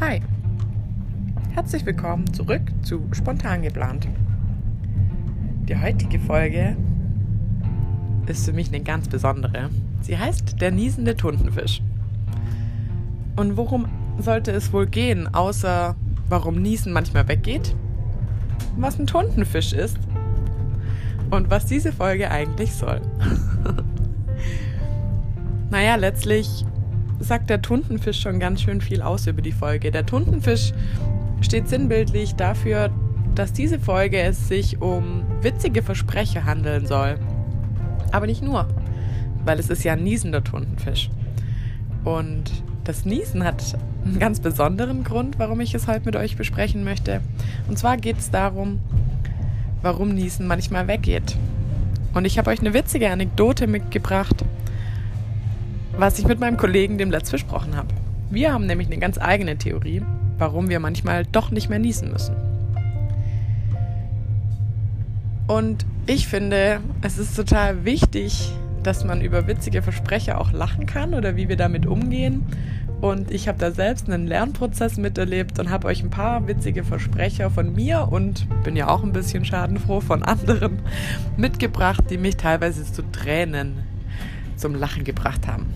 Hi, herzlich willkommen zurück zu Spontan geplant. Die heutige Folge ist für mich eine ganz besondere. Sie heißt Der niesende Tuntenfisch. Und worum sollte es wohl gehen, außer warum Niesen manchmal weggeht, was ein Tuntenfisch ist und was diese Folge eigentlich soll. naja, letztlich sagt der Tuntenfisch schon ganz schön viel aus über die Folge. Der Tuntenfisch steht sinnbildlich dafür, dass diese Folge es sich um witzige Versprecher handeln soll. Aber nicht nur, weil es ist ja ein niesender Tuntenfisch. Und das Niesen hat einen ganz besonderen Grund, warum ich es heute mit euch besprechen möchte. Und zwar geht es darum, warum Niesen manchmal weggeht. Und ich habe euch eine witzige Anekdote mitgebracht, was ich mit meinem Kollegen dem Letzt besprochen habe. Wir haben nämlich eine ganz eigene Theorie, warum wir manchmal doch nicht mehr niesen müssen. Und ich finde, es ist total wichtig, dass man über witzige Versprecher auch lachen kann oder wie wir damit umgehen. Und ich habe da selbst einen Lernprozess miterlebt und habe euch ein paar witzige Versprecher von mir und bin ja auch ein bisschen schadenfroh von anderen mitgebracht, die mich teilweise zu Tränen zum Lachen gebracht haben.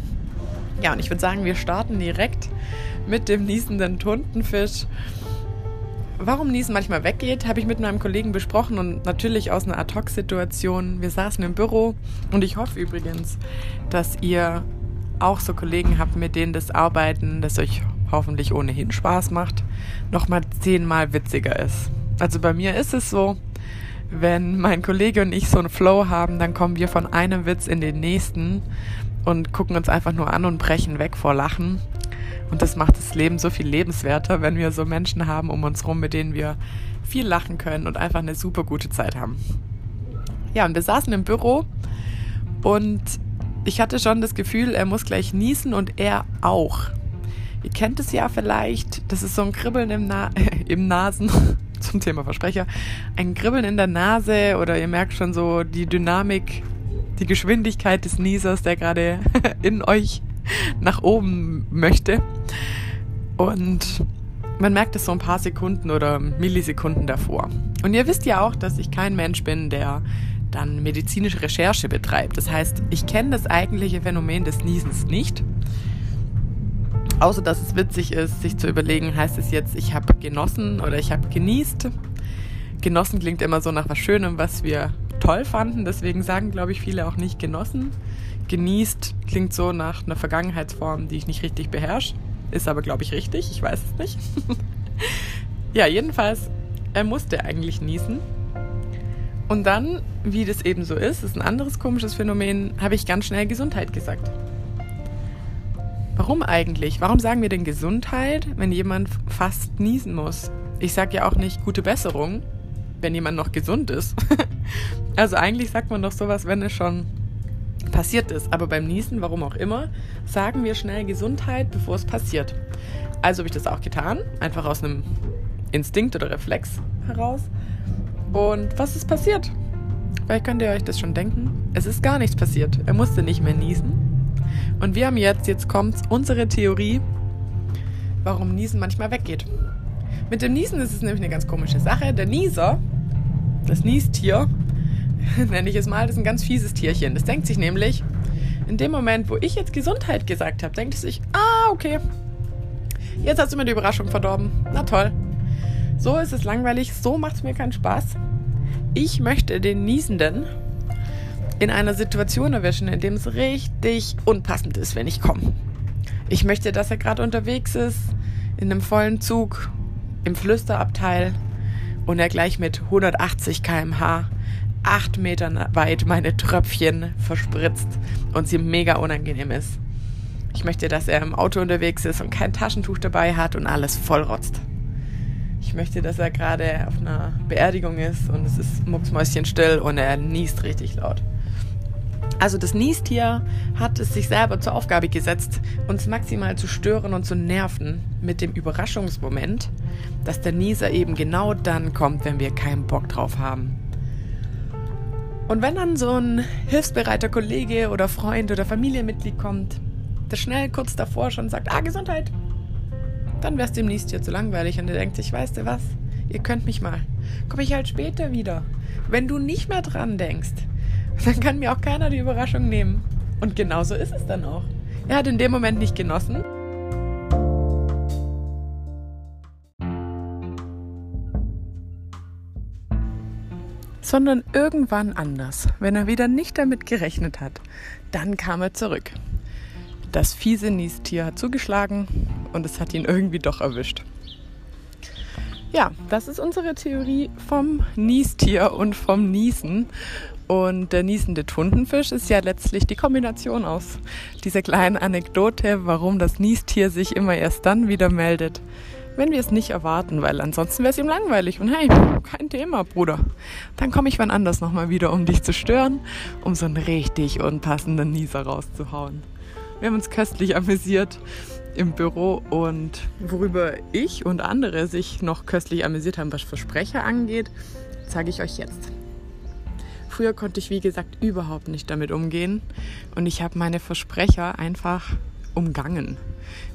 Ja, und ich würde sagen, wir starten direkt mit dem niesenden Tuntenfisch. Warum Niesen manchmal weggeht, habe ich mit meinem Kollegen besprochen und natürlich aus einer Ad-Hoc-Situation. Wir saßen im Büro und ich hoffe übrigens, dass ihr auch so Kollegen habt, mit denen das Arbeiten, das euch hoffentlich ohnehin Spaß macht, nochmal zehnmal witziger ist. Also bei mir ist es so, wenn mein Kollege und ich so einen Flow haben, dann kommen wir von einem Witz in den nächsten und gucken uns einfach nur an und brechen weg vor Lachen. Und das macht das Leben so viel lebenswerter, wenn wir so Menschen haben um uns rum, mit denen wir viel lachen können und einfach eine super gute Zeit haben. Ja, und wir saßen im Büro und ich hatte schon das Gefühl, er muss gleich niesen und er auch. Ihr kennt es ja vielleicht, das ist so ein Kribbeln im, Na im Nasen zum Thema Versprecher. Ein Kribbeln in der Nase oder ihr merkt schon so die Dynamik, die Geschwindigkeit des Niesers, der gerade in euch nach oben möchte. Und man merkt es so ein paar Sekunden oder Millisekunden davor. Und ihr wisst ja auch, dass ich kein Mensch bin, der dann medizinische Recherche betreibt. Das heißt, ich kenne das eigentliche Phänomen des Niesens nicht. Außer dass es witzig ist, sich zu überlegen, heißt es jetzt, ich habe genossen oder ich habe genießt. Genossen klingt immer so nach was Schönem, was wir toll fanden. Deswegen sagen, glaube ich, viele auch nicht genossen. Genießt klingt so nach einer Vergangenheitsform, die ich nicht richtig beherrsche. Ist aber, glaube ich, richtig. Ich weiß es nicht. ja, jedenfalls, er musste eigentlich niesen. Und dann, wie das eben so ist, ist ein anderes komisches Phänomen, habe ich ganz schnell Gesundheit gesagt. Warum eigentlich? Warum sagen wir denn Gesundheit, wenn jemand fast niesen muss? Ich sage ja auch nicht gute Besserung, wenn jemand noch gesund ist. also eigentlich sagt man doch sowas, wenn es schon passiert ist. Aber beim Niesen, warum auch immer, sagen wir schnell Gesundheit, bevor es passiert. Also habe ich das auch getan, einfach aus einem Instinkt oder Reflex heraus. Und was ist passiert? Vielleicht könnt ihr euch das schon denken. Es ist gar nichts passiert. Er musste nicht mehr niesen. Und wir haben jetzt, jetzt kommt unsere Theorie, warum Niesen manchmal weggeht. Mit dem Niesen ist es nämlich eine ganz komische Sache. Der Nieser, das Niestier, nenne ich es mal, das ist ein ganz fieses Tierchen. Das denkt sich nämlich, in dem Moment, wo ich jetzt Gesundheit gesagt habe, denkt es sich, ah, okay, jetzt hast du mir die Überraschung verdorben. Na toll. So ist es langweilig, so macht es mir keinen Spaß. Ich möchte den Niesenden in einer Situation erwischen, in dem es richtig unpassend ist, wenn ich komme. Ich möchte, dass er gerade unterwegs ist, in einem vollen Zug, im Flüsterabteil und er gleich mit 180 km/h acht Meter weit meine Tröpfchen verspritzt und sie mega unangenehm ist. Ich möchte, dass er im Auto unterwegs ist und kein Taschentuch dabei hat und alles vollrotzt. Ich möchte, dass er gerade auf einer Beerdigung ist und es ist mucksmäuschenstill und er niest richtig laut. Also das Niestier hat es sich selber zur Aufgabe gesetzt, uns maximal zu stören und zu nerven mit dem Überraschungsmoment, dass der Nieser eben genau dann kommt, wenn wir keinen Bock drauf haben. Und wenn dann so ein hilfsbereiter Kollege oder Freund oder Familienmitglied kommt, der schnell kurz davor schon sagt, ah, Gesundheit, dann wäre es dem Niestier zu langweilig und er denkt sich, weißt du was, ihr könnt mich mal. Komme ich halt später wieder. Wenn du nicht mehr dran denkst, dann kann mir auch keiner die Überraschung nehmen. Und genauso ist es dann auch. Er hat in dem Moment nicht genossen. Sondern irgendwann anders, wenn er wieder nicht damit gerechnet hat, dann kam er zurück. Das fiese Niestier hat zugeschlagen und es hat ihn irgendwie doch erwischt. Ja, das ist unsere Theorie vom Niestier und vom Niesen. Und der niesende Tundenfisch ist ja letztlich die Kombination aus dieser kleinen Anekdote, warum das Niestier sich immer erst dann wieder meldet, wenn wir es nicht erwarten, weil ansonsten wäre es ihm langweilig. Und hey, kein Thema, Bruder. Dann komme ich wann anders nochmal wieder, um dich zu stören, um so einen richtig unpassenden Nieser rauszuhauen. Wir haben uns köstlich amüsiert im Büro und worüber ich und andere sich noch köstlich amüsiert haben, was Versprecher angeht, zeige ich euch jetzt. Früher konnte ich, wie gesagt, überhaupt nicht damit umgehen und ich habe meine Versprecher einfach umgangen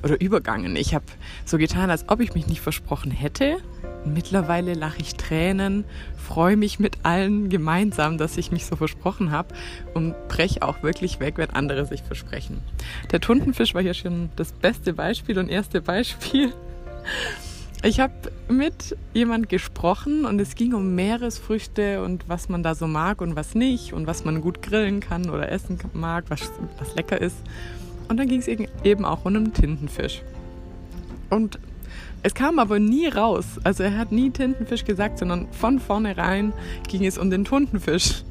oder übergangen. Ich habe so getan, als ob ich mich nicht versprochen hätte. Mittlerweile lache ich Tränen, freue mich mit allen gemeinsam, dass ich mich so versprochen habe und breche auch wirklich weg, wenn andere sich versprechen. Der Tuntenfisch war hier schon das beste Beispiel und erste Beispiel. Ich habe mit jemand gesprochen und es ging um Meeresfrüchte und was man da so mag und was nicht und was man gut grillen kann oder essen mag, was, was lecker ist. Und dann ging es eben auch um einen Tintenfisch. Und es kam aber nie raus. Also er hat nie Tintenfisch gesagt, sondern von vornherein ging es um den Tuntenfisch.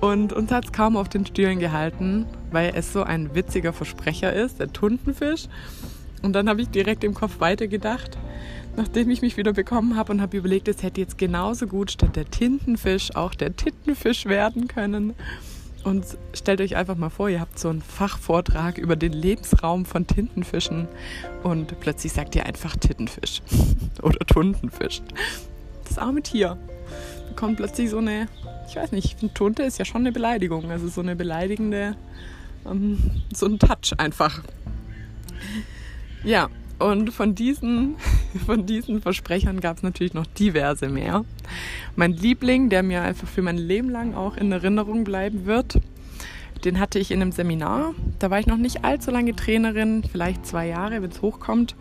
Und uns hat es kaum auf den Stühlen gehalten, weil es so ein witziger Versprecher ist, der Tuntenfisch. Und dann habe ich direkt im Kopf weitergedacht nachdem ich mich wieder bekommen habe und habe überlegt, es hätte jetzt genauso gut statt der Tintenfisch auch der Tintenfisch werden können. Und stellt euch einfach mal vor, ihr habt so einen Fachvortrag über den Lebensraum von Tintenfischen und plötzlich sagt ihr einfach Tintenfisch oder Tuntenfisch. Das arme Tier bekommt plötzlich so eine, ich weiß nicht, Tunte ist ja schon eine Beleidigung, also so eine beleidigende, ähm, so ein Touch einfach. Ja, und von diesen, von diesen Versprechern gab es natürlich noch diverse mehr. Mein Liebling, der mir einfach für mein Leben lang auch in Erinnerung bleiben wird, den hatte ich in einem Seminar. Da war ich noch nicht allzu lange Trainerin, vielleicht zwei Jahre, wenn es hochkommt.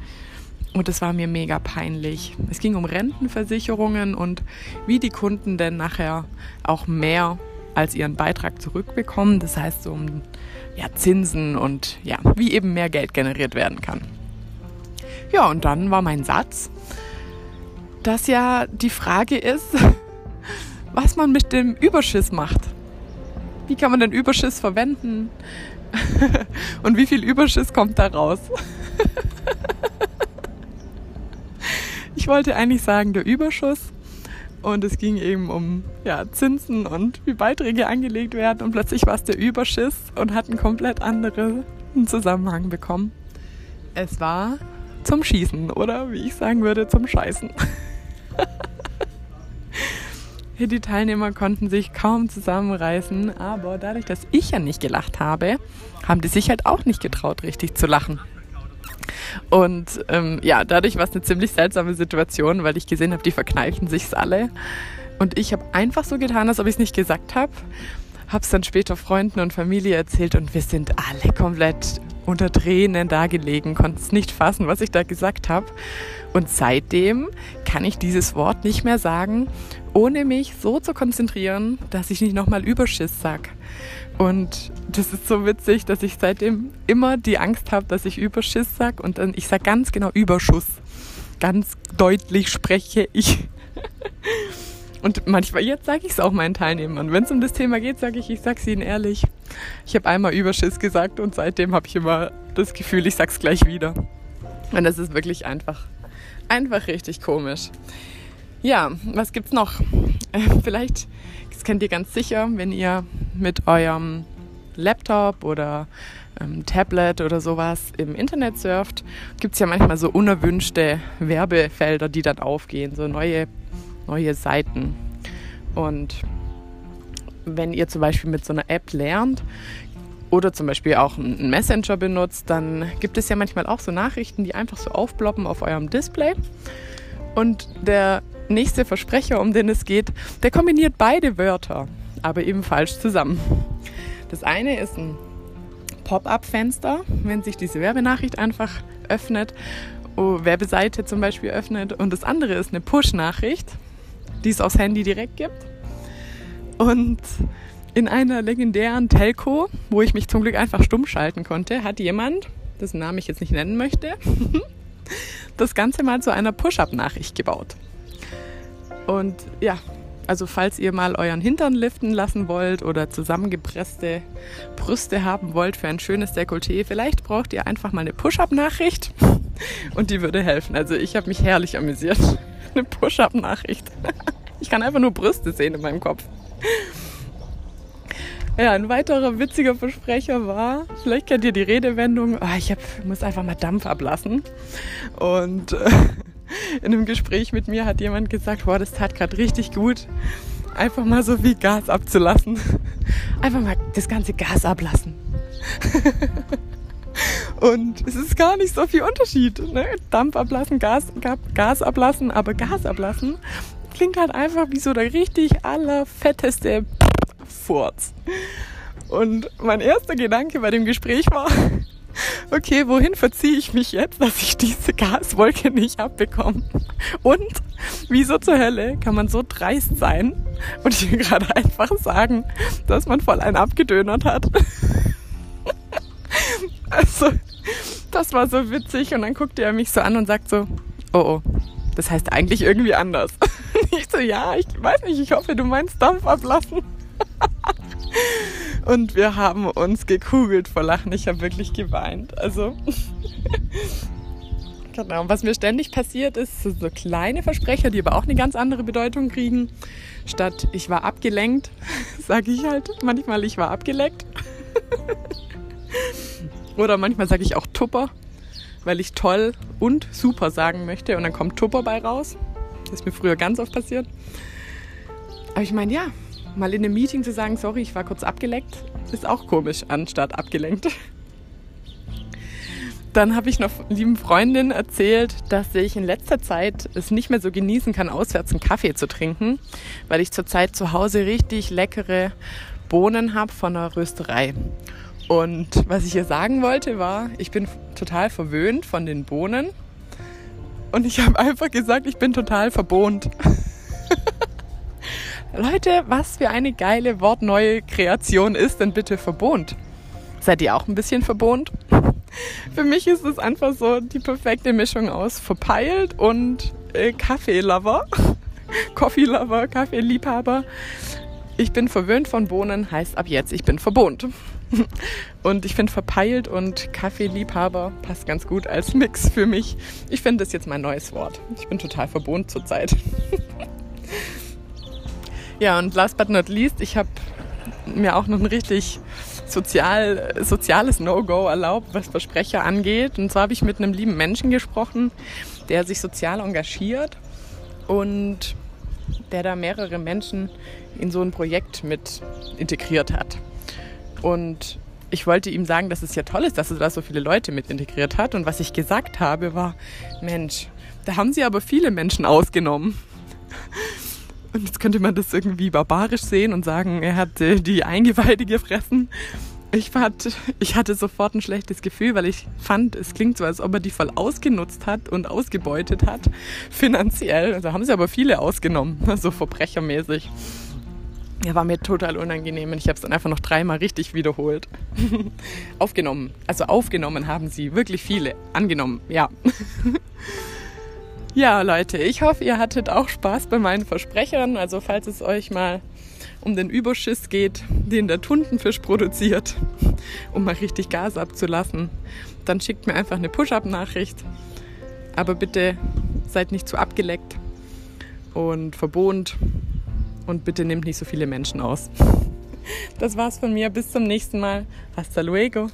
Und es war mir mega peinlich. Es ging um Rentenversicherungen und wie die Kunden denn nachher auch mehr als ihren Beitrag zurückbekommen. Das heißt so um ja, Zinsen und ja, wie eben mehr Geld generiert werden kann. Ja, und dann war mein Satz, dass ja die Frage ist, was man mit dem Überschuss macht. Wie kann man den Überschuss verwenden? und wie viel Überschuss kommt da raus? ich wollte eigentlich sagen, der Überschuss. Und es ging eben um ja, Zinsen und wie Beiträge angelegt werden. Und plötzlich war es der Überschuss und hat einen komplett anderen Zusammenhang bekommen. Es war zum Schießen oder wie ich sagen würde, zum Scheißen. Die Teilnehmer konnten sich kaum zusammenreißen, aber dadurch, dass ich ja nicht gelacht habe, haben die sich halt auch nicht getraut, richtig zu lachen. Und ähm, ja, dadurch war es eine ziemlich seltsame Situation, weil ich gesehen habe, die verkneifen sich's alle. Und ich habe einfach so getan, als ob ich es nicht gesagt habe. Es dann später Freunden und Familie erzählt und wir sind alle komplett unter Tränen dagelegen, konnte es nicht fassen, was ich da gesagt habe. Und seitdem kann ich dieses Wort nicht mehr sagen, ohne mich so zu konzentrieren, dass ich nicht nochmal Überschiss sag. Und das ist so witzig, dass ich seitdem immer die Angst habe, dass ich Überschiss sag und dann ich sag ganz genau Überschuss. Ganz deutlich spreche ich. Und manchmal, jetzt sage ich es auch meinen Teilnehmern. Wenn es um das Thema geht, sage ich, ich sage es ihnen ehrlich. Ich habe einmal Überschiss gesagt und seitdem habe ich immer das Gefühl, ich sage es gleich wieder. Und das ist wirklich einfach, einfach richtig komisch. Ja, was gibt's noch? Vielleicht, das kennt ihr ganz sicher, wenn ihr mit eurem Laptop oder ähm, Tablet oder sowas im Internet surft, gibt es ja manchmal so unerwünschte Werbefelder, die dann aufgehen, so neue neue Seiten. Und wenn ihr zum Beispiel mit so einer App lernt, oder zum Beispiel auch einen Messenger benutzt, dann gibt es ja manchmal auch so Nachrichten, die einfach so aufploppen auf eurem Display. Und der nächste Versprecher, um den es geht, der kombiniert beide Wörter, aber eben falsch zusammen. Das eine ist ein Pop-up-Fenster, wenn sich diese Werbenachricht einfach öffnet, oh, Werbeseite zum Beispiel öffnet. Und das andere ist eine Push-Nachricht, die es aufs Handy direkt gibt. Und in einer legendären Telco, wo ich mich zum Glück einfach stumm schalten konnte, hat jemand, dessen Namen ich jetzt nicht nennen möchte, das Ganze mal zu einer Push-Up-Nachricht gebaut. Und ja, also falls ihr mal euren Hintern liften lassen wollt oder zusammengepresste Brüste haben wollt für ein schönes Dekolleté, vielleicht braucht ihr einfach mal eine Push-Up-Nachricht und die würde helfen. Also ich habe mich herrlich amüsiert. Eine Push-Up-Nachricht. Ich kann einfach nur Brüste sehen in meinem Kopf. Ja, ein weiterer witziger Versprecher war, vielleicht kennt ihr die Redewendung, oh, ich hab, muss einfach mal Dampf ablassen. Und äh, in einem Gespräch mit mir hat jemand gesagt, boah, das tat gerade richtig gut, einfach mal so viel Gas abzulassen. Einfach mal das ganze Gas ablassen. Und es ist gar nicht so viel Unterschied. Ne? Dampf ablassen, Gas, Gas ablassen, aber Gas ablassen klingt halt einfach wie so der richtig allerfetteste Furz. Und mein erster Gedanke bei dem Gespräch war, okay, wohin verziehe ich mich jetzt, dass ich diese Gaswolke nicht abbekomme? Und wieso zur Hölle kann man so dreist sein und hier gerade einfach sagen, dass man voll einen abgedönert hat? Also, das war so witzig und dann guckte er mich so an und sagt so, oh oh, das heißt eigentlich irgendwie anders. ich so, ja, ich weiß nicht, ich hoffe, du meinst Dampf ablassen. Und wir haben uns gekugelt vor Lachen. Ich habe wirklich geweint. Also, genau. Was mir ständig passiert ist, so, so kleine Versprecher, die aber auch eine ganz andere Bedeutung kriegen. Statt ich war abgelenkt, sage ich halt manchmal, ich war abgeleckt. Oder manchmal sage ich auch Tupper, weil ich toll und super sagen möchte und dann kommt Tupper bei raus. Das ist mir früher ganz oft passiert. Aber ich meine, ja, mal in einem Meeting zu sagen, sorry, ich war kurz abgeleckt, ist auch komisch, anstatt abgelenkt. Dann habe ich noch lieben Freundinnen erzählt, dass ich in letzter Zeit es nicht mehr so genießen kann, auswärts einen Kaffee zu trinken, weil ich zurzeit zu Hause richtig leckere Bohnen habe von einer Rösterei. Und was ich ihr sagen wollte war, ich bin total verwöhnt von den Bohnen. Und ich habe einfach gesagt, ich bin total verbohnt. Leute, was für eine geile wortneue Kreation ist denn bitte verbohnt? Seid ihr auch ein bisschen verbohnt? Für mich ist es einfach so die perfekte Mischung aus verpeilt und äh, Kaffeelover. Coffee-Lover, Kaffeeliebhaber. Ich bin verwöhnt von Bohnen, heißt ab jetzt, ich bin verbohnt. Und ich finde verpeilt und Kaffeeliebhaber passt ganz gut als Mix für mich. Ich finde das jetzt mein neues Wort. Ich bin total verbohnt zurzeit. Ja, und last but not least, ich habe mir auch noch ein richtig sozial, soziales No-Go erlaubt, was Versprecher angeht. Und zwar habe ich mit einem lieben Menschen gesprochen, der sich sozial engagiert und der da mehrere Menschen in so ein Projekt mit integriert hat. Und ich wollte ihm sagen, dass es ja toll ist, dass er da so viele Leute mit integriert hat. Und was ich gesagt habe, war, Mensch, da haben sie aber viele Menschen ausgenommen. Und jetzt könnte man das irgendwie barbarisch sehen und sagen, er hat äh, die Eingeweide gefressen. Ich, fand, ich hatte sofort ein schlechtes Gefühl, weil ich fand, es klingt so, als ob er die voll ausgenutzt hat und ausgebeutet hat, finanziell. Also haben sie aber viele ausgenommen, so verbrechermäßig. Er war mir total unangenehm und ich habe es dann einfach noch dreimal richtig wiederholt. aufgenommen. Also aufgenommen haben sie wirklich viele. Angenommen, ja. Ja, Leute, ich hoffe, ihr hattet auch Spaß bei meinen Versprechern. Also falls es euch mal um den Überschiss geht, den der Tuntenfisch produziert, um mal richtig Gas abzulassen, dann schickt mir einfach eine Push-up-Nachricht. Aber bitte seid nicht zu abgeleckt und verbohnt und bitte nehmt nicht so viele Menschen aus. Das war's von mir. Bis zum nächsten Mal. Hasta luego.